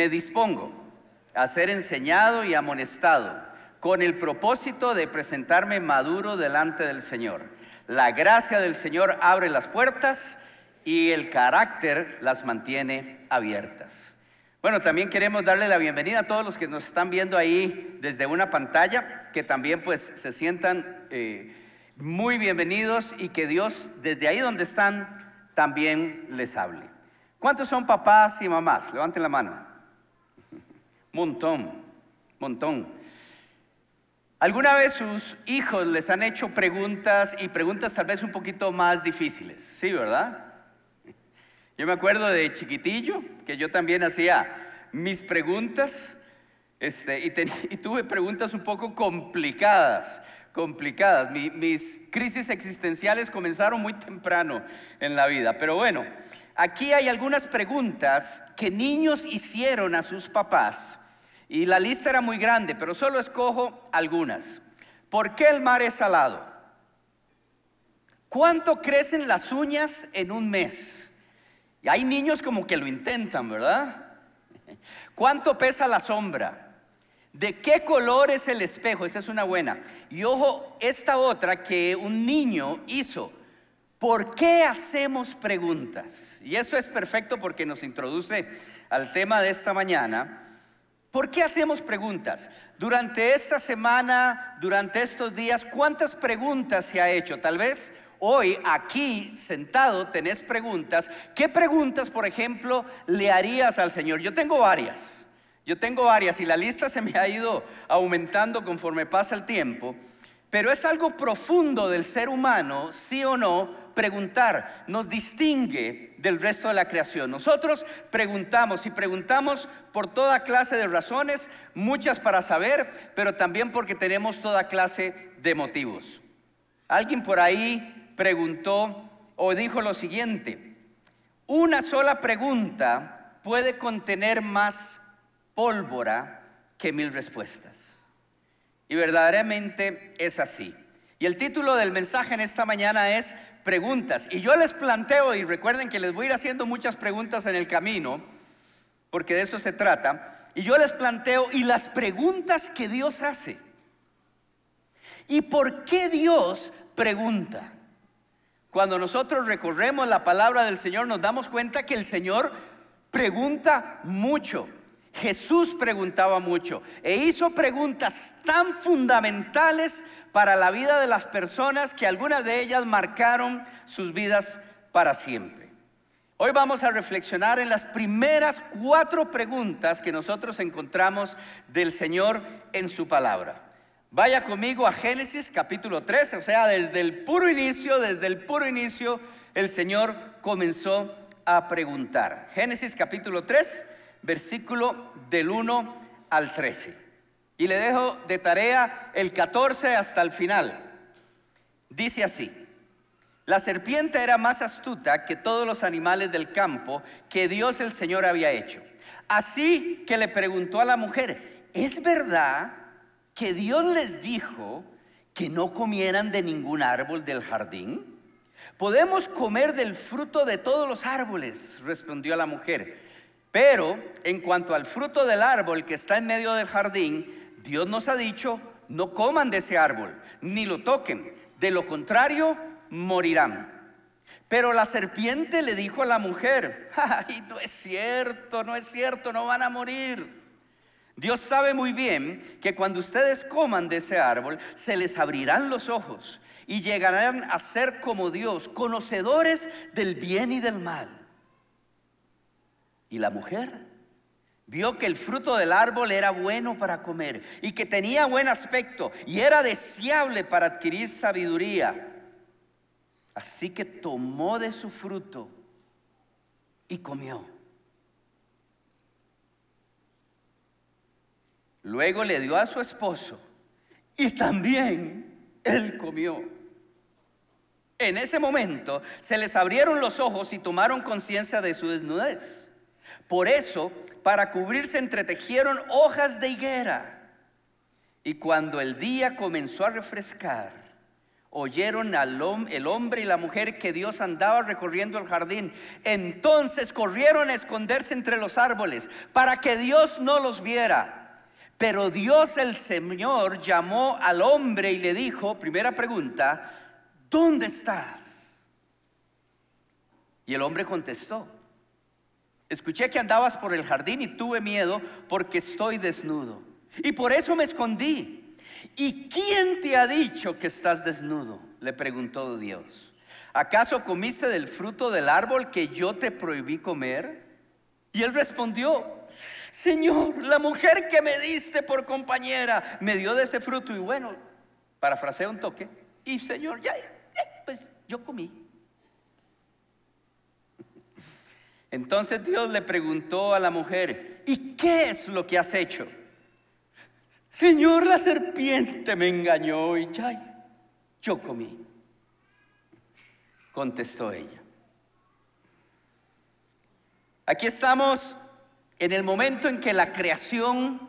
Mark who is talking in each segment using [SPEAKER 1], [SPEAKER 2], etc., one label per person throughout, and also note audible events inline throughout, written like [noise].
[SPEAKER 1] me dispongo a ser enseñado y amonestado con el propósito de presentarme maduro delante del Señor. La gracia del Señor abre las puertas y el carácter las mantiene abiertas. Bueno, también queremos darle la bienvenida a todos los que nos están viendo ahí desde una pantalla, que también pues se sientan eh, muy bienvenidos y que Dios desde ahí donde están también les hable. ¿Cuántos son papás y mamás? Levanten la mano. Montón, montón. ¿Alguna vez sus hijos les han hecho preguntas y preguntas tal vez un poquito más difíciles? Sí, ¿verdad? Yo me acuerdo de chiquitillo que yo también hacía mis preguntas este, y, tuve preguntas un poco complicadas, complicadas. mis crisis existenciales comenzaron muy temprano en la vida, pero bueno, aquí hay algunas preguntas que niños hicieron a sus papás y la lista era muy grande, pero solo escojo algunas. ¿Por qué el mar es salado? ¿Cuánto crecen las uñas en un mes? Y hay niños como que lo intentan, ¿verdad? ¿Cuánto pesa la sombra? ¿De qué color es el espejo? Esa es una buena. Y ojo, esta otra que un niño hizo. ¿Por qué hacemos preguntas? Y eso es perfecto porque nos introduce al tema de esta mañana. ¿Por qué hacemos preguntas? Durante esta semana, durante estos días, ¿cuántas preguntas se ha hecho? Tal vez hoy aquí sentado tenés preguntas. ¿Qué preguntas, por ejemplo, le harías al Señor? Yo tengo varias. Yo tengo varias y la lista se me ha ido aumentando conforme pasa el tiempo. Pero es algo profundo del ser humano, sí o no, preguntar nos distingue del resto de la creación. Nosotros preguntamos y preguntamos por toda clase de razones, muchas para saber, pero también porque tenemos toda clase de motivos. Alguien por ahí preguntó o dijo lo siguiente, una sola pregunta puede contener más pólvora que mil respuestas. Y verdaderamente es así. Y el título del mensaje en esta mañana es preguntas. Y yo les planteo, y recuerden que les voy a ir haciendo muchas preguntas en el camino, porque de eso se trata, y yo les planteo, y las preguntas que Dios hace. ¿Y por qué Dios pregunta? Cuando nosotros recorremos la palabra del Señor nos damos cuenta que el Señor pregunta mucho. Jesús preguntaba mucho e hizo preguntas tan fundamentales para la vida de las personas que algunas de ellas marcaron sus vidas para siempre. Hoy vamos a reflexionar en las primeras cuatro preguntas que nosotros encontramos del Señor en su palabra. Vaya conmigo a Génesis capítulo 13, o sea, desde el puro inicio, desde el puro inicio, el Señor comenzó a preguntar. Génesis capítulo 3, versículo del 1 al 13. Y le dejo de tarea el 14 hasta el final. Dice así, la serpiente era más astuta que todos los animales del campo que Dios el Señor había hecho. Así que le preguntó a la mujer, ¿es verdad que Dios les dijo que no comieran de ningún árbol del jardín? Podemos comer del fruto de todos los árboles, respondió la mujer. Pero en cuanto al fruto del árbol que está en medio del jardín, Dios nos ha dicho, no coman de ese árbol, ni lo toquen, de lo contrario, morirán. Pero la serpiente le dijo a la mujer, [laughs] ay, no es cierto, no es cierto, no van a morir. Dios sabe muy bien que cuando ustedes coman de ese árbol, se les abrirán los ojos y llegarán a ser como Dios, conocedores del bien y del mal. Y la mujer Vio que el fruto del árbol era bueno para comer y que tenía buen aspecto y era deseable para adquirir sabiduría. Así que tomó de su fruto y comió. Luego le dio a su esposo y también él comió. En ese momento se les abrieron los ojos y tomaron conciencia de su desnudez. Por eso, para cubrirse, entretejieron hojas de higuera. Y cuando el día comenzó a refrescar, oyeron al el hombre y la mujer que Dios andaba recorriendo el jardín. Entonces corrieron a esconderse entre los árboles para que Dios no los viera. Pero Dios el Señor llamó al hombre y le dijo, primera pregunta, ¿dónde estás? Y el hombre contestó, escuché que andabas por el jardín y tuve miedo porque estoy desnudo. Y por eso me escondí. ¿Y quién te ha dicho que estás desnudo? Le preguntó Dios. ¿Acaso comiste del fruto del árbol que yo te prohibí comer? Y él respondió, Señor, la mujer que me diste por compañera me dio de ese fruto y bueno, parafraseo un toque, y Señor, ya, pues yo comí. Entonces Dios le preguntó a la mujer, ¿y qué es lo que has hecho? Señor, la serpiente me engañó y ya, yo comí. Contestó ella. Aquí estamos en el momento en que la creación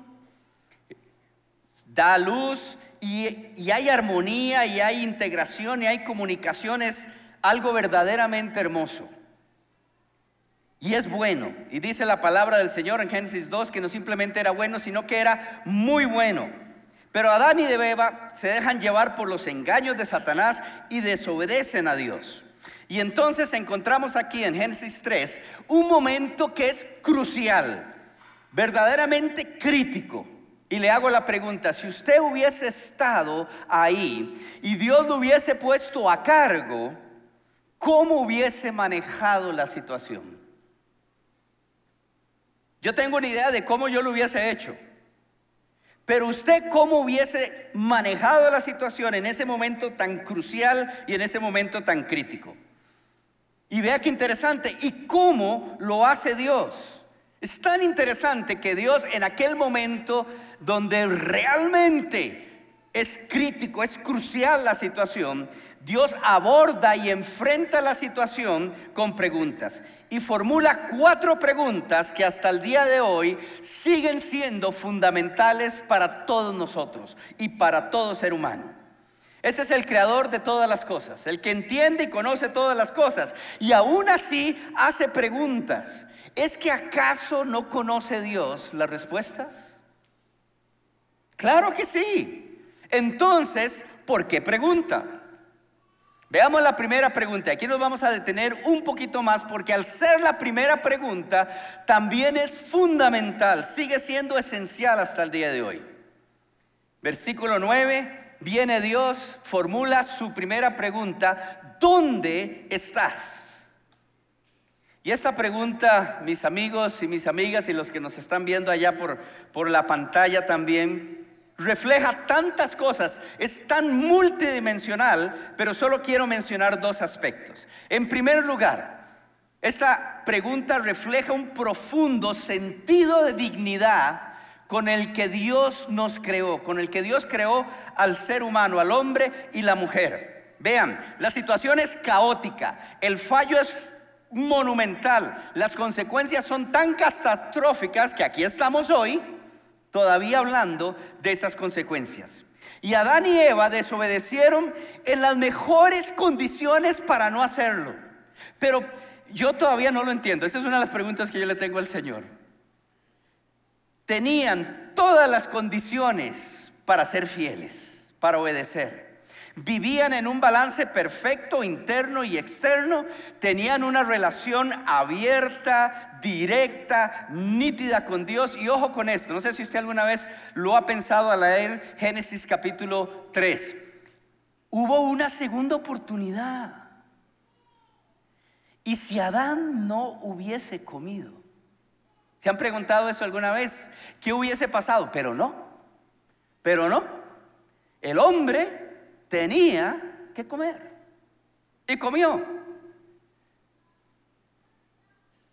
[SPEAKER 1] da luz y, hay armonía y hay integración y hay comunicación, es algo verdaderamente hermoso. Y es bueno. Y dice la palabra del Señor en Génesis 2 que no simplemente era bueno, sino que era muy bueno. Pero Adán y Eva se dejan llevar por los engaños de Satanás y desobedecen a Dios. Y entonces encontramos aquí en Génesis 3 un momento que es crucial, verdaderamente crítico. Y le hago la pregunta, si usted hubiese estado ahí y Dios lo hubiese puesto a cargo, ¿cómo hubiese manejado la situación? Yo tengo una idea de cómo yo lo hubiese hecho. Pero usted cómo hubiese manejado la situación en ese momento tan crucial y en ese momento tan crítico. Y vea qué interesante. ¿Y cómo lo hace Dios? Es tan interesante que Dios en aquel momento donde realmente es crítico, es crucial la situación, Dios aborda y enfrenta la situación con preguntas y formula cuatro preguntas que hasta el día de hoy siguen siendo fundamentales para todos nosotros y para todo ser humano. Este es el creador de todas las cosas, el que entiende y conoce todas las cosas. Y aún así hace preguntas. ¿Es que acaso no conoce Dios las respuestas? Claro que sí. Entonces, ¿por qué pregunta? Veamos la primera pregunta. Aquí nos vamos a detener un poquito más porque al ser la primera pregunta también es fundamental, sigue siendo esencial hasta el día de hoy. Versículo 9 viene Dios, formula su primera pregunta, ¿dónde estás? Y esta pregunta, mis amigos y mis amigas y los que nos están viendo allá por, por la pantalla también, refleja tantas cosas, es tan multidimensional, pero solo quiero mencionar dos aspectos. En primer lugar, esta pregunta refleja un profundo sentido de dignidad con el que Dios nos creó, con el que Dios creó al ser humano, al hombre y la mujer. Vean, la situación es caótica, el fallo es monumental, las consecuencias son tan catastróficas que aquí estamos hoy todavía hablando de esas consecuencias. Y Adán y Eva desobedecieron en las mejores condiciones para no hacerlo. Pero yo todavía no lo entiendo. Esta es una de las preguntas que yo le tengo al Señor tenían todas las condiciones para ser fieles, para obedecer. Vivían en un balance perfecto interno y externo, tenían una relación abierta, directa, nítida con Dios. Y ojo con esto, no sé si usted alguna vez lo ha pensado al leer Génesis capítulo 3. Hubo una segunda oportunidad. Y si Adán no hubiese comido, ¿Se han preguntado eso alguna vez? ¿Qué hubiese pasado? Pero no, pero no. El hombre tenía que comer y comió.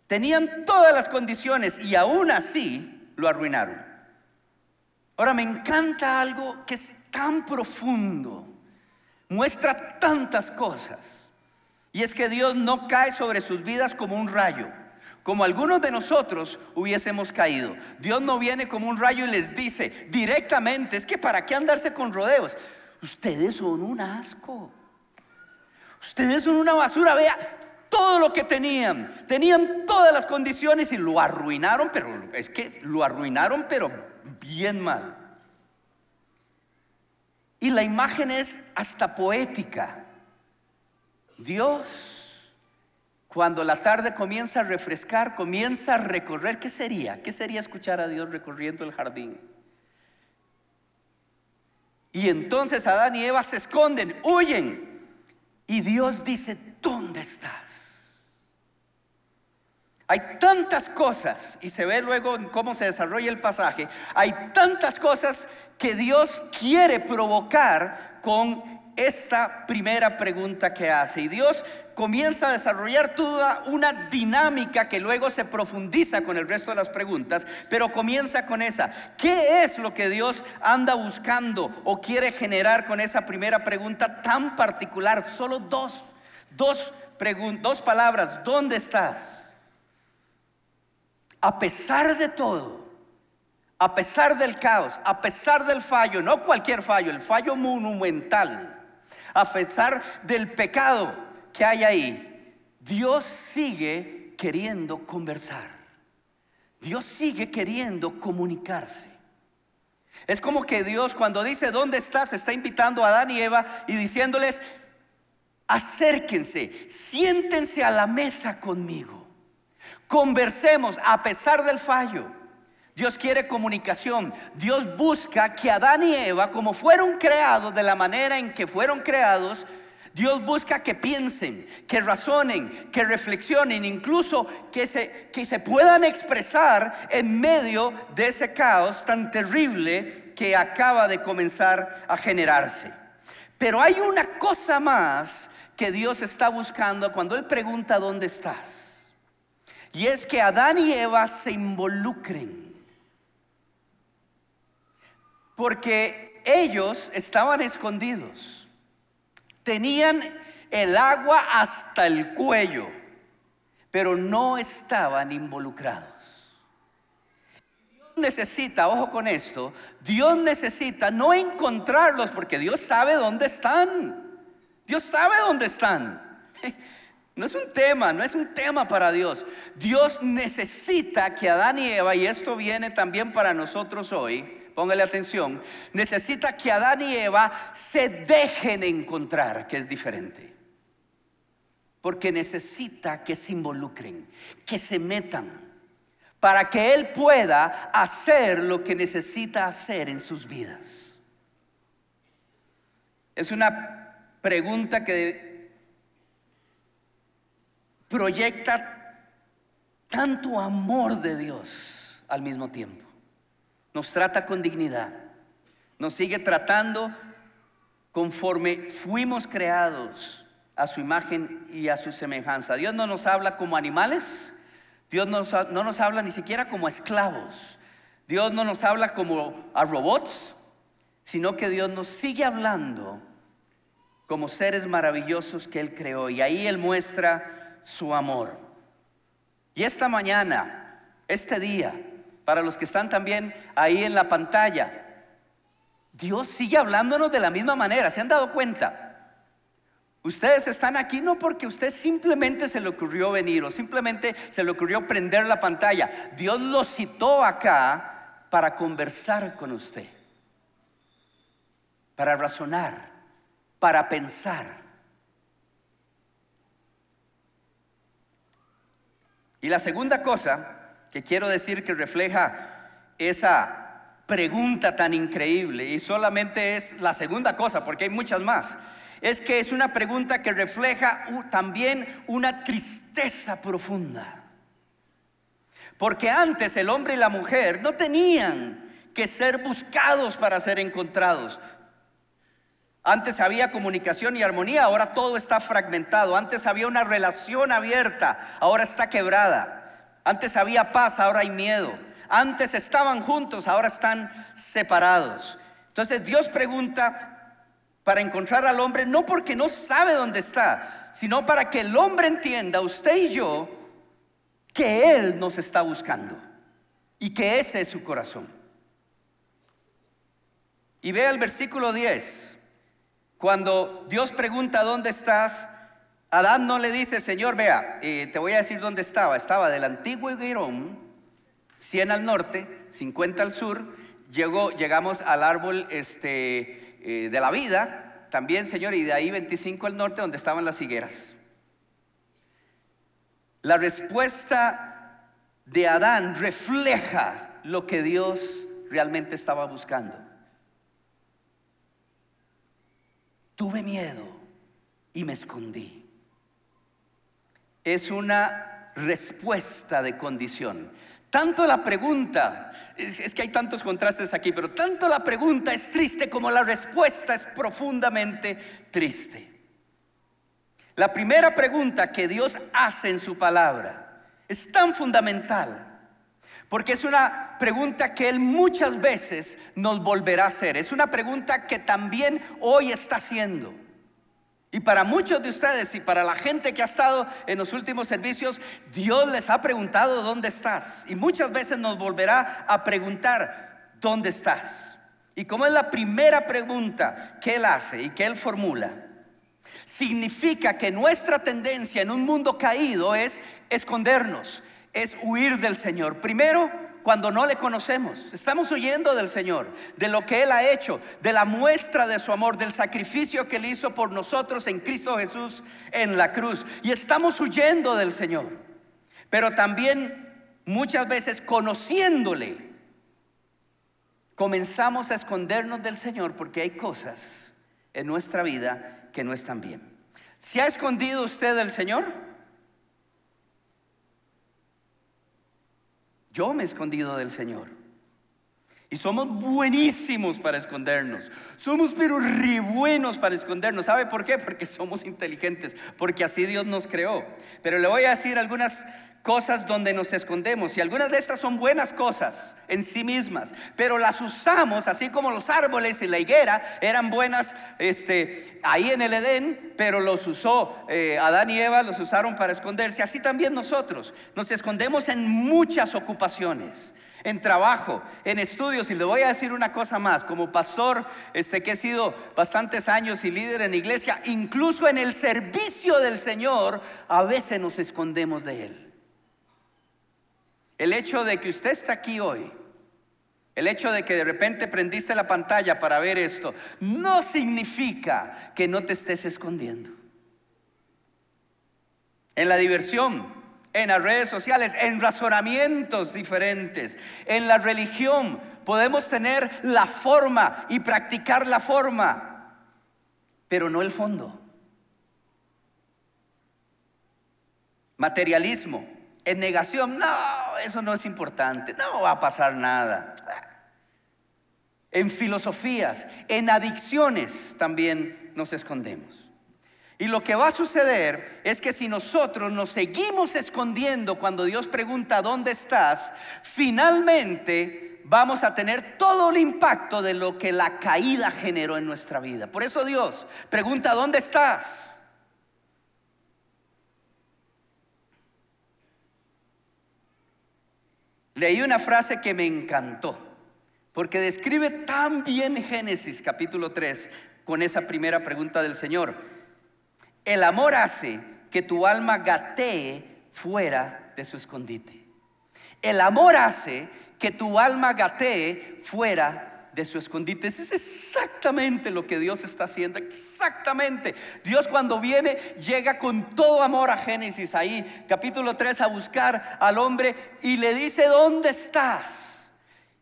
[SPEAKER 1] Tenían todas las condiciones y aún así lo arruinaron. Ahora me encanta algo que es tan profundo, muestra tantas cosas. Y es que Dios no cae sobre sus vidas como un rayo como algunos de nosotros hubiésemos caído. Dios no viene como un rayo y les dice directamente, es que para qué andarse con rodeos. Ustedes son un asco. Ustedes son una basura, vea todo lo que tenían. Tenían todas las condiciones y lo arruinaron, pero es que lo arruinaron, pero bien mal. Y la imagen es hasta poética. Dios, cuando la tarde comienza a refrescar, comienza a recorrer, ¿qué sería? ¿Qué sería escuchar a Dios recorriendo el jardín? Y entonces Adán y Eva se esconden, huyen. Y Dios dice, ¿dónde estás? Hay tantas cosas, y se ve luego en cómo se desarrolla el pasaje, hay tantas cosas que Dios quiere provocar con esta primera pregunta que hace. Y Dios comienza a desarrollar toda una dinámica que luego se profundiza con el resto de las preguntas, pero comienza con esa. ¿Qué es lo que Dios anda buscando o quiere generar con esa primera pregunta tan particular? Solo dos, dos, dos palabras. ¿Dónde estás? A pesar de todo, a pesar del caos, a pesar del fallo, no cualquier fallo, el fallo monumental, a pesar del pecado que hay ahí, Dios sigue queriendo conversar. Dios sigue queriendo comunicarse. Es como que Dios cuando dice, ¿dónde estás? está invitando a Adán y Eva y diciéndoles, acérquense, siéntense a la mesa conmigo, conversemos a pesar del fallo. Dios quiere comunicación. Dios busca que Adán y Eva, como fueron creados de la manera en que fueron creados, Dios busca que piensen, que razonen, que reflexionen, incluso que se, que se puedan expresar en medio de ese caos tan terrible que acaba de comenzar a generarse. Pero hay una cosa más que Dios está buscando cuando Él pregunta dónde estás. Y es que Adán y Eva se involucren porque ellos estaban escondidos. Tenían el agua hasta el cuello, pero no estaban involucrados. Dios necesita, ojo con esto, Dios necesita no encontrarlos porque Dios sabe dónde están. Dios sabe dónde están. [laughs] No es un tema, no es un tema para Dios. Dios necesita que Adán y Eva, y esto viene también para nosotros hoy, póngale atención, necesita que Adán y Eva se dejen encontrar, que es diferente. Porque necesita que se involucren, que se metan, para que Él pueda hacer lo que necesita hacer en sus vidas. Es una pregunta que proyecta tanto amor de Dios al mismo tiempo nos trata con dignidad, nos sigue tratando conforme fuimos creados a su imagen y a su semejanza. Dios no nos habla como animales, Dios no nos habla ni siquiera como esclavos, Dios no nos habla como a robots, sino que Dios nos sigue hablando como seres maravillosos que Él creó. Y ahí Él muestra su amor. Y esta mañana, este día, para los que están también ahí en la pantalla. Dios sigue hablándonos de la misma manera, ¿se han dado cuenta? Ustedes están aquí no porque usted simplemente se le ocurrió venir o simplemente se le ocurrió prender la pantalla. Dios lo citó acá para conversar con usted, para razonar, para pensar. Y la segunda cosa que quiero decir que refleja esa pregunta tan increíble y solamente es la segunda cosa, porque hay muchas más, es que es una pregunta que refleja también una tristeza profunda. Porque antes el hombre y la mujer no tenían que ser buscados para ser encontrados. Antes había comunicación y armonía, ahora todo está fragmentado. Antes había una relación abierta, ahora está quebrada. Antes había paz, ahora hay miedo. Antes estaban juntos, ahora están separados. Entonces Dios pregunta para encontrar al hombre, no porque no sabe dónde está, sino para que el hombre entienda, usted y yo, que Él nos está buscando y que ese es su corazón. Y vea el versículo 10, cuando Dios pregunta, ¿dónde estás? Adán no le dice, Señor, vea, eh, te voy a decir dónde estaba. Estaba del antiguo Higuerón, 100 al norte, 50 al sur. Llegamos al árbol este, eh, de la vida, también, Señor, y de ahí 25 al norte, donde estaban las higueras. La respuesta de Adán refleja lo que Dios realmente estaba buscando. Tuve miedo y me escondí. Es una respuesta de condición. Tanto la pregunta, es, que hay tantos contrastes aquí, pero tanto la pregunta es triste como la respuesta es profundamente triste. La primera pregunta que Dios hace en su palabra es tan fundamental porque es una pregunta que Él muchas veces nos volverá a hacer. Es una pregunta que también hoy está haciendo. Y para muchos de ustedes y para la gente que ha estado en los últimos servicios, Dios les ha preguntado dónde estás. Y muchas veces nos volverá a preguntar dónde estás. Y como es la primera pregunta que Él hace y que Él formula, significa que nuestra tendencia en un mundo caído es escondernos, es huir del Señor. Primero, cuando no le conocemos. Estamos huyendo del Señor, de lo que Él ha hecho, de la muestra de su amor, del sacrificio que Él hizo por nosotros en Cristo Jesús en la cruz. Y estamos huyendo del Señor. Pero también muchas veces conociéndole, comenzamos a escondernos del Señor porque hay cosas en nuestra vida que no están bien. ¿Se ha escondido usted del Señor? Yo me he escondido del Señor. Y somos buenísimos para escondernos. Somos pero re buenos para escondernos. ¿Sabe por qué? Porque somos inteligentes, porque así Dios nos creó. Pero le voy a decir algunas cosas donde nos escondemos. Y algunas de estas son buenas cosas en sí mismas, pero las usamos así como los árboles y la higuera eran buenas este, ahí en el Edén, pero los usó eh, Adán y Eva, los usaron para esconderse. Así también nosotros nos escondemos en muchas ocupaciones en trabajo, en estudios. Y le voy a decir una cosa más, como pastor, este que he sido bastantes años y líder en iglesia, incluso en el servicio del Señor, a veces nos escondemos de Él. El hecho de que usted está aquí hoy, el hecho de que de repente prendiste la pantalla para ver esto, no significa que no te estés escondiendo. En la diversión, en las redes sociales, en razonamientos diferentes, en la religión, podemos tener la forma y practicar la forma, pero no el fondo. Materialismo, en negación, no, eso no es importante, no va a pasar nada. En filosofías, en adicciones también nos escondemos. Y lo que va a suceder es que si nosotros nos seguimos escondiendo cuando Dios pregunta dónde estás, finalmente vamos a tener todo el impacto de lo que la caída generó en nuestra vida. Por eso Dios pregunta dónde estás. Leí una frase que me encantó, porque describe tan bien Génesis capítulo 3 con esa primera pregunta del Señor. El amor hace que tu alma gatee fuera de su escondite. El amor hace que tu alma gatee fuera de su escondite. Eso es exactamente lo que Dios está haciendo, exactamente. Dios cuando viene llega con todo amor a Génesis ahí, capítulo 3, a buscar al hombre y le dice, ¿dónde estás?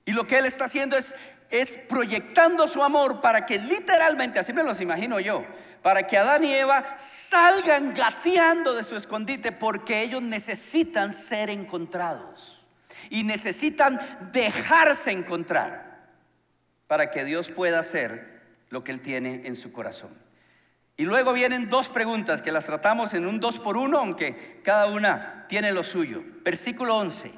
[SPEAKER 1] Y lo que él está haciendo es, es proyectando su amor para que literalmente, así me los imagino yo, para que Adán y Eva salgan gateando de su escondite porque ellos necesitan ser encontrados y necesitan dejarse encontrar para que Dios pueda hacer lo que Él tiene en su corazón. Y luego vienen dos preguntas que las tratamos en un dos por uno, aunque cada una tiene lo suyo. Versículo 11.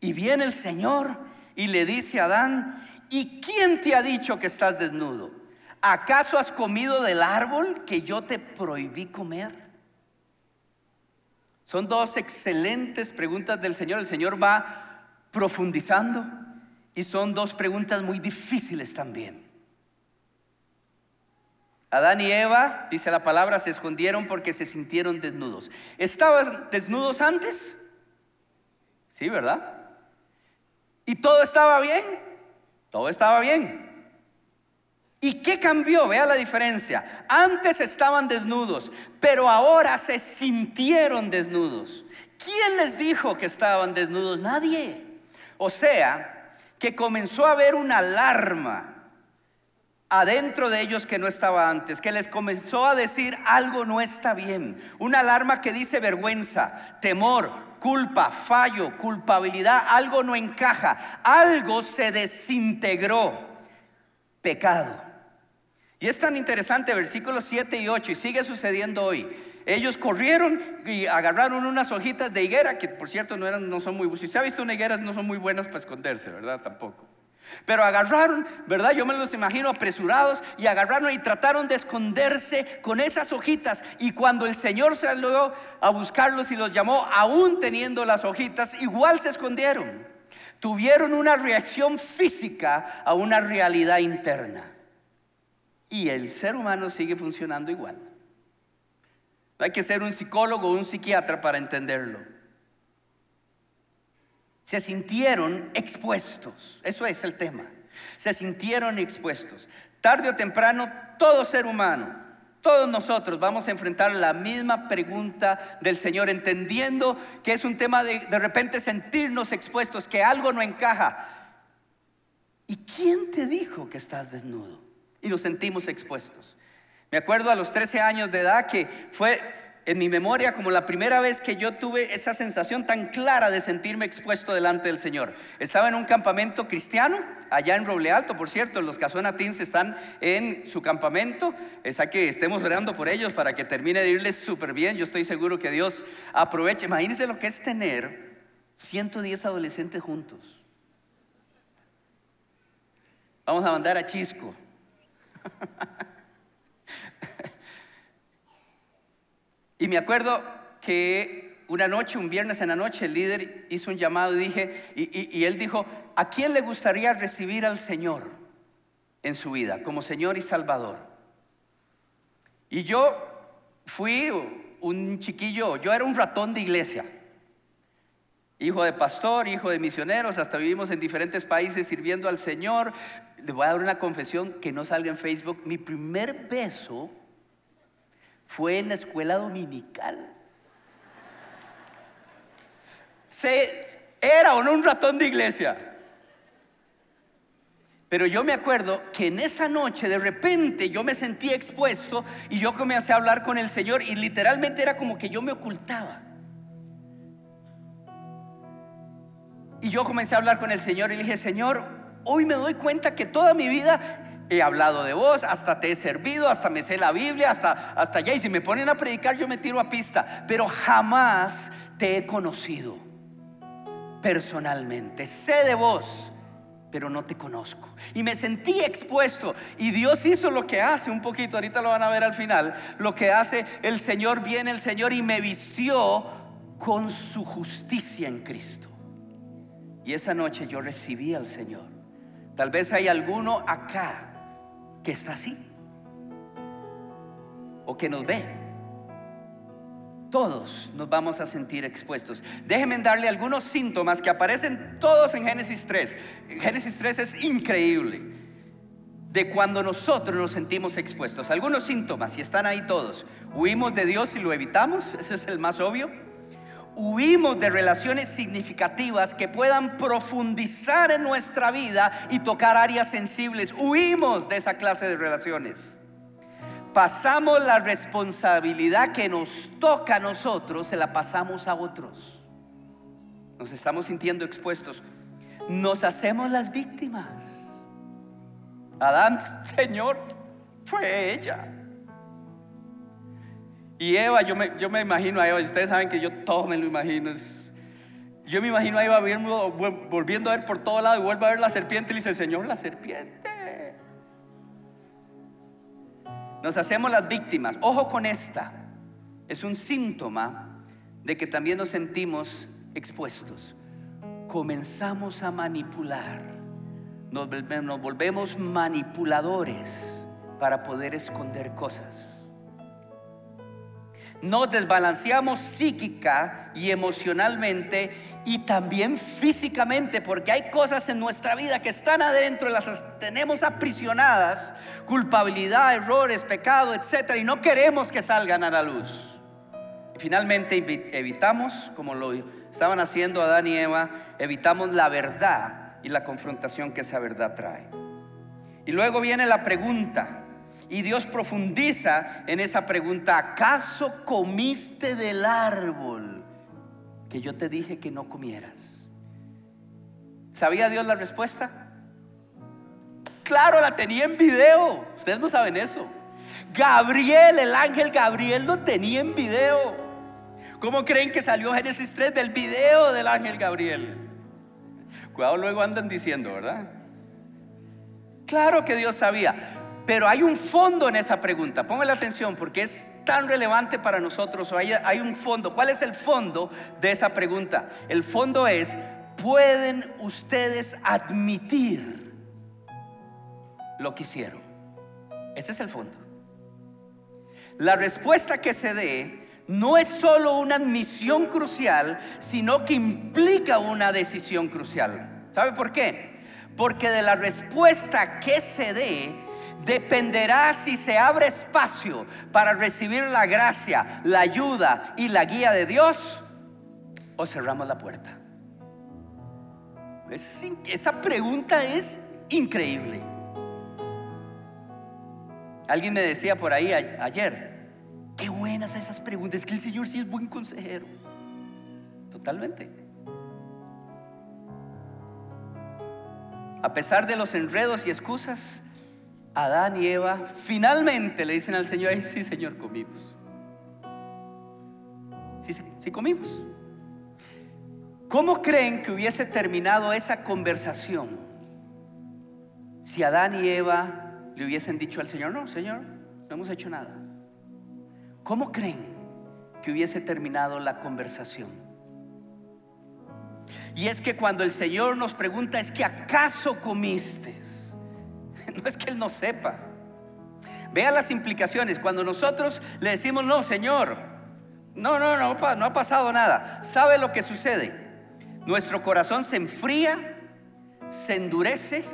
[SPEAKER 1] Y viene el Señor y le dice a Adán, ¿y quién te ha dicho que estás desnudo? ¿Acaso has comido del árbol que yo te prohibí comer? Son dos excelentes preguntas del Señor. El Señor va profundizando y son dos preguntas muy difíciles también. Adán y Eva, dice la palabra, se escondieron porque se sintieron desnudos. ¿Estaban desnudos antes? Sí, ¿verdad? ¿Y todo estaba bien? Todo estaba bien. ¿Y qué cambió? Vea la diferencia. Antes estaban desnudos, pero ahora se sintieron desnudos. ¿Quién les dijo que estaban desnudos? Nadie. O sea, que comenzó a haber una alarma adentro de ellos que no estaba antes, que les comenzó a decir algo no está bien. Una alarma que dice vergüenza, temor, culpa, fallo, culpabilidad, algo no encaja, algo se desintegró, pecado. Y es tan interesante, versículos 7 y 8, y sigue sucediendo hoy. Ellos corrieron y agarraron unas hojitas de higuera, que por cierto no, eran, no son muy, si se ha visto una higuera no son muy buenas para esconderse, ¿verdad? Tampoco. Pero agarraron, ¿verdad? Yo me los imagino apresurados y agarraron y trataron de esconderse con esas hojitas. Y cuando el Señor salió a buscarlos y los llamó, aún teniendo las hojitas, igual se escondieron. Tuvieron una reacción física a una realidad interna. Y el ser humano sigue funcionando igual. No hay que ser un psicólogo o un psiquiatra para entenderlo se sintieron expuestos. Eso es el tema. Se sintieron expuestos. Tarde o temprano, todo ser humano, todos nosotros vamos a enfrentar la misma pregunta del Señor, entendiendo que es un tema de de repente sentirnos expuestos, que algo no encaja. ¿Y quién te dijo que estás desnudo? Y nos sentimos expuestos. Me acuerdo a los 13 años de edad que fue en mi memoria como la primera vez que yo tuve esa sensación tan clara de sentirme expuesto delante del Señor. Estaba en un campamento cristiano, allá en Roble Alto, por cierto, los Teens están en su campamento, es a que estemos orando por ellos para que termine de irles súper bien, yo estoy seguro que Dios aproveche. Imagínense lo que es tener 110 adolescentes juntos. Vamos a mandar a Chisco. [laughs] Y me acuerdo que una noche, un viernes en la noche, el líder hizo un llamado y, dije, y, él dijo, ¿a quién le gustaría recibir al Señor en su vida como Señor y Salvador? Y yo fui un chiquillo, yo era un ratón de iglesia, hijo de pastor, hijo de misioneros, hasta vivimos en diferentes países sirviendo al Señor. Le voy a dar una confesión que no salga en Facebook. Mi primer beso fue en la escuela dominical. Se, era o no un ratón de iglesia. Pero yo me acuerdo que en esa noche de repente yo me sentí expuesto y yo comencé a hablar con el Señor y literalmente era como que yo me ocultaba. Y yo comencé a hablar con el Señor y le dije, Señor, hoy me doy cuenta que toda mi vida he hablado de vos, hasta te he servido, hasta me sé la Biblia, hasta, hasta allá. Y si me ponen a predicar, yo me tiro a pista. Pero jamás te he conocido personalmente. Sé de vos, pero no te conozco. Y me sentí expuesto. Y Dios hizo lo que hace un poquito, ahorita lo van a ver al final. Lo que hace el Señor, viene el Señor y me vistió con su justicia en Cristo. Y esa noche yo recibí al Señor. Tal vez hay alguno acá que está así o que nos ve. Todos nos vamos a sentir expuestos. Déjenme darle algunos síntomas que aparecen todos en Génesis 3. Génesis 3 es increíble de cuando nosotros nos sentimos expuestos. Algunos síntomas, y están ahí todos. Huimos de Dios y lo evitamos, ese es el más obvio huimos de relaciones significativas que puedan profundizar en nuestra vida y tocar áreas sensibles. Huimos de esa clase de relaciones. Pasamos la responsabilidad que nos toca a nosotros, se la pasamos a otros. Nos estamos sintiendo expuestos. Nos hacemos las víctimas. Adán, [laughs] Señor, fue ella. Y Eva, yo me, yo me imagino a Eva, ustedes saben que yo todo me lo imagino. yo me imagino a Eva volviendo a ver por todo lado y vuelve a ver la serpiente y dice, Señor, la serpiente. Nos hacemos las víctimas. Ojo con esta. Es un síntoma de que también nos sentimos expuestos. Comenzamos a manipular. nos volvemos manipuladores para poder esconder cosas. Nos desbalanceamos psíquica y emocionalmente y también físicamente, porque hay cosas en nuestra vida que están adentro, las tenemos aprisionadas, culpabilidad, errores, pecado, etc. Y no queremos que salgan a la luz. Finalmente evitamos, como lo estaban haciendo Adán y Eva, evitamos la verdad y la confrontación que esa verdad trae. Y luego viene la pregunta, y Dios profundiza en esa pregunta, ¿acaso comiste del árbol que yo te dije que no comieras? ¿Sabía Dios la respuesta? Claro, la tenía en video. Ustedes no saben eso. Gabriel, el ángel Gabriel lo tenía en video. ¿Cómo creen que salió Génesis 3 del video del ángel Gabriel? Cuidado, luego andan diciendo, ¿verdad? Claro que Dios sabía, pero hay un fondo en esa pregunta. Póngale atención porque es tan relevante para nosotros. Hay, hay un fondo. ¿Cuál es el fondo de esa pregunta? El fondo es, ¿pueden ustedes admitir lo que hicieron? Ese es el fondo. La respuesta que se dé no es solo una admisión crucial, sino que implica una decisión crucial. ¿Sabe por qué? Porque de la respuesta que se dé dependerá si se abre espacio para recibir la gracia, la ayuda y la guía de Dios o cerramos la puerta. esa pregunta es increíble. Alguien me decía por ahí ayer, Qué buenas esas preguntas. Es que el Señor sí es buen consejero. Totalmente. A pesar de los enredos y excusas, Adán y Eva finalmente le dicen al Señor, sí Señor, comimos. Sí comimos. ¿Cómo creen que hubiese terminado esa conversación si Adán y Eva le hubiesen dicho al Señor, no, Señor, no hemos hecho nada? ¿Cómo creen que hubiese terminado la conversación? Y es que cuando el Señor nos pregunta, es que acaso comiste? [laughs] No es que Él no sepa. Vea las implicaciones. Cuando nosotros le decimos, no, Señor, no, no, no, no ha pasado nada. ¿Sabe lo que sucede? Nuestro corazón se enfría, se endurece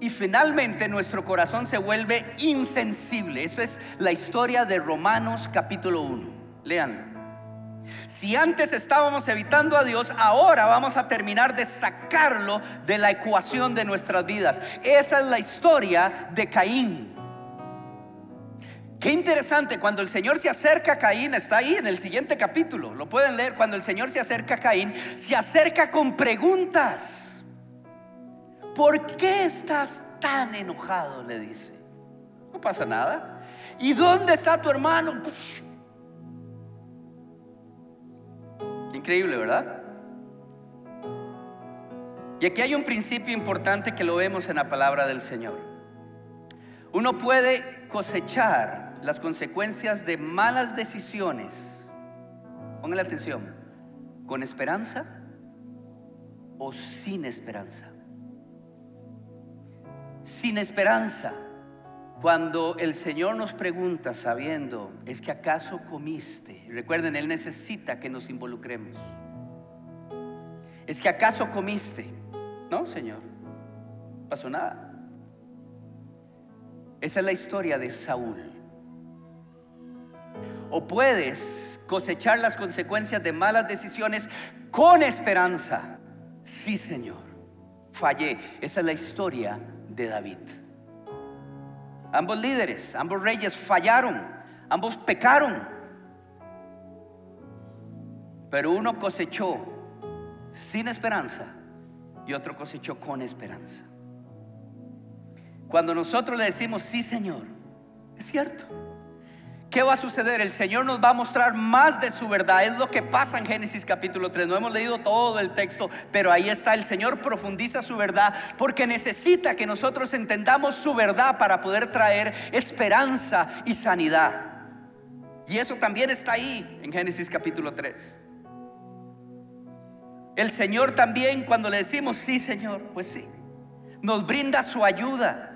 [SPEAKER 1] y finalmente nuestro corazón se vuelve insensible. Eso es la historia de Romanos capítulo 1. Leanlo. Si antes estábamos evitando a Dios, ahora vamos a terminar de sacarlo de la ecuación de nuestras vidas. Esa es la historia de Caín. Qué interesante, cuando el Señor se acerca a Caín, está ahí en el siguiente capítulo, lo pueden leer, cuando el Señor se acerca a Caín, se acerca con preguntas. ¿por qué estás tan enojado? Le dice. No pasa nada. ¿Y dónde está tu hermano? Increíble, ¿verdad? Y aquí hay un principio importante que lo vemos en la palabra del Señor. Uno puede cosechar las consecuencias de malas decisiones, póngale atención, con esperanza o sin esperanza sin esperanza. Cuando el Señor nos pregunta sabiendo, ¿es que acaso comiste? Recuerden, Él necesita que nos involucremos. ¿Es que acaso comiste? No, Señor, no pasó nada. Esa es la historia de Saúl. O puedes cosechar las consecuencias de malas decisiones con esperanza. Sí, Señor, fallé. Esa es la historia de David. Ambos líderes, ambos reyes fallaron, ambos pecaron. Pero uno cosechó sin esperanza y otro cosechó con esperanza. Cuando nosotros le decimos, sí Señor, es cierto. ¿Qué va a suceder? El Señor nos va a mostrar más de su verdad. Es lo que pasa en Génesis capítulo 3. No hemos leído todo el texto, pero ahí está. El Señor profundiza su verdad porque necesita que nosotros entendamos su verdad para poder traer esperanza y sanidad. Y eso también está ahí en Génesis capítulo 3. El Señor también cuando le decimos, sí Señor, pues sí, nos brinda su ayuda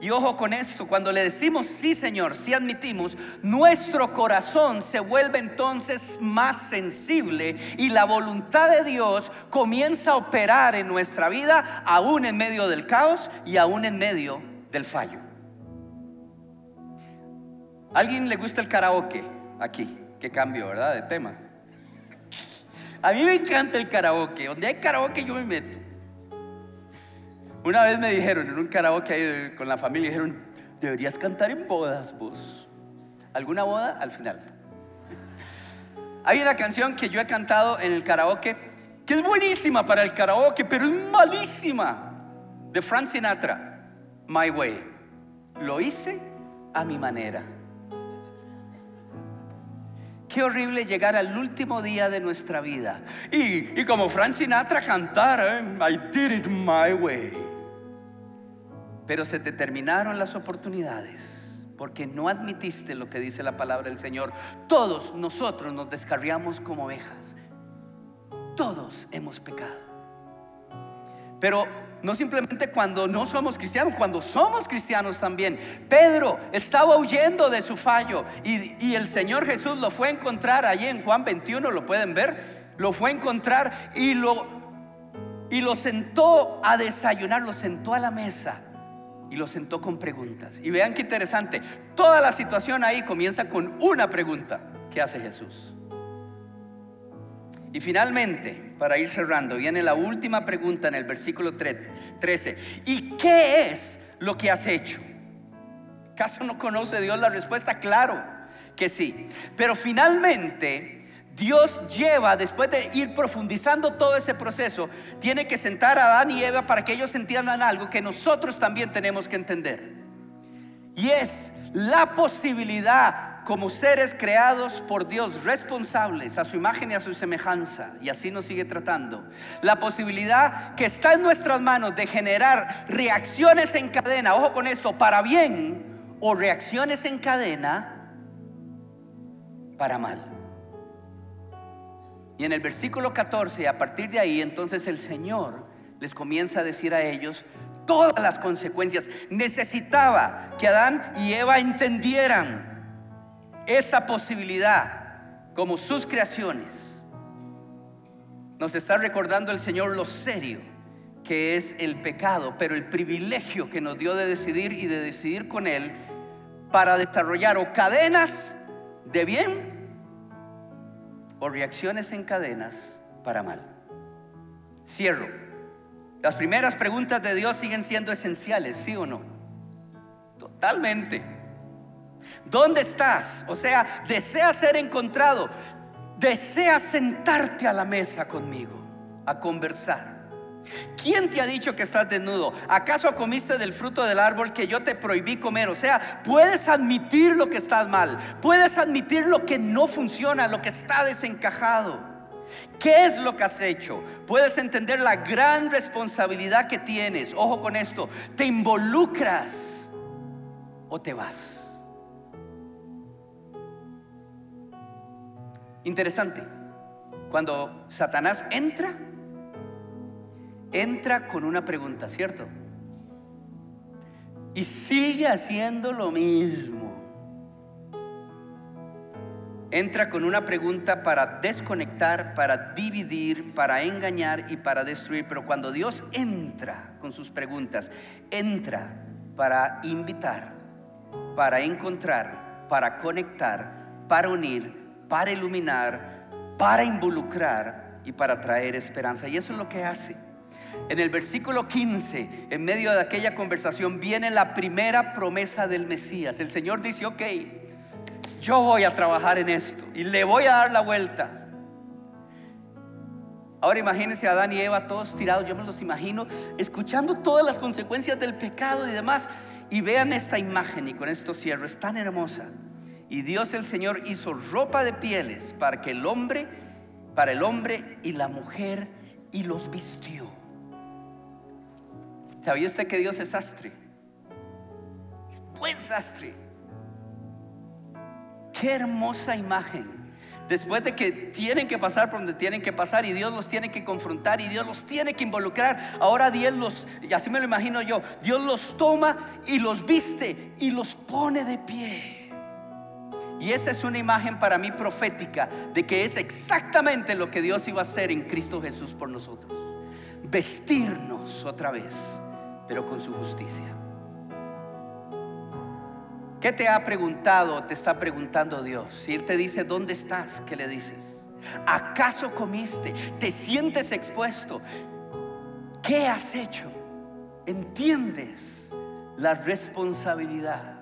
[SPEAKER 1] Y ojo con esto, cuando le decimos sí Señor, sí admitimos, nuestro corazón se vuelve entonces más sensible y la voluntad de Dios comienza a operar en nuestra vida, aún en medio del caos y aún en medio del fallo. ¿Alguien le gusta el karaoke aquí? Qué cambio, ¿verdad? De tema. A mí me encanta el karaoke. Donde hay karaoke yo me meto. Una vez me dijeron en un karaoke con la familia, dijeron, deberías cantar en bodas vos. ¿Alguna boda? Al final. Hay una canción que yo he cantado en el karaoke que es buenísima para el karaoke, pero es malísima. De Frank Sinatra, My Way. Lo hice a mi manera. Qué horrible llegar al último día de nuestra vida. Y, como Frank Sinatra cantar, ¿eh? I did it my way. Pero se te terminaron las oportunidades porque no admitiste lo que dice la palabra del Señor. Todos nosotros nos descarriamos como ovejas. Todos hemos pecado. Pero no simplemente cuando no somos cristianos, cuando somos cristianos también. Pedro estaba huyendo de su fallo y, y, el Señor Jesús lo fue a encontrar allí en Juan 21, lo pueden ver, lo fue a encontrar y lo, y lo sentó a desayunar, lo sentó a la mesa y lo sentó con preguntas. Y vean qué interesante, toda la situación ahí comienza con una pregunta ¿qué hace Jesús. Y finalmente, para ir cerrando, viene la última pregunta en el versículo 13. ¿Y qué es lo que has hecho? ¿Caso no conoce Dios la respuesta? Claro que sí. Pero finalmente Dios lleva, después de ir profundizando todo ese proceso, tiene que sentar a Adán y Eva para que ellos entiendan algo que nosotros también tenemos que entender. Y es la posibilidad como seres creados por Dios, responsables a su imagen y a su semejanza, y así nos sigue tratando, la posibilidad que está en nuestras manos de generar reacciones en cadena, ojo con esto, para bien o reacciones en cadena para mal. Y en el versículo 14, a partir de ahí, entonces el Señor les comienza a decir a ellos todas las consecuencias. Necesitaba que Adán y Eva entendieran esa posibilidad como sus creaciones. Nos está recordando el Señor lo serio que es el pecado, pero el privilegio que nos dio de decidir y de decidir con Él para desarrollar o cadenas de bien o reacciones en cadenas para mal. Cierro. Las primeras preguntas de Dios siguen siendo esenciales, ¿sí o no? Totalmente. ¿Dónde estás? O sea, deseas ser encontrado. Deseas sentarte a la mesa conmigo, a conversar. ¿Quién te ha dicho que estás desnudo? ¿Acaso comiste del fruto del árbol que yo te prohibí comer? O sea, puedes admitir lo que estás mal, puedes admitir lo que no funciona, lo que está desencajado. ¿Qué es lo que has hecho? Puedes entender la gran responsabilidad que tienes. Ojo con esto, te involucras o te vas. Interesante, cuando Satanás entra, entra con una pregunta, ¿cierto? Y sigue haciendo lo mismo. Entra con una pregunta para desconectar, para dividir, para engañar y para destruir. Pero cuando Dios entra con sus preguntas, entra para invitar, para encontrar, para conectar, para unir, para iluminar, para involucrar y para traer esperanza. Y eso es lo que hace. En el versículo 15, en medio de aquella conversación, viene la primera promesa del Mesías. El Señor dice, ok, yo voy a trabajar en esto y le voy a dar la vuelta. Ahora imagínense a Adán y Eva todos tirados, yo me los imagino, escuchando todas las consecuencias del pecado y demás. Y vean esta imagen y con esto cierro, es tan hermosa. Y Dios el Señor hizo ropa de pieles para que el hombre, para el hombre y la mujer, y los vistió. ¿Sabía usted que Dios es sastre? Es buen sastre. Qué hermosa imagen después de que tienen que pasar por donde tienen que pasar y Dios los tiene que confrontar y Dios los tiene que involucrar, ahora Dios los, y así me lo imagino yo, Dios los toma y los viste y los pone de pie. Y esa es una imagen para mí profética de que es exactamente lo que Dios iba a hacer en Cristo Jesús por nosotros. Vestirnos otra vez, pero con su justicia. ¿Qué te ha preguntado te está preguntando Dios? Si Él te dice, ¿dónde estás? ¿Qué le dices? ¿Acaso comiste? ¿Te sientes expuesto? ¿Qué has hecho? ¿Entiendes la responsabilidad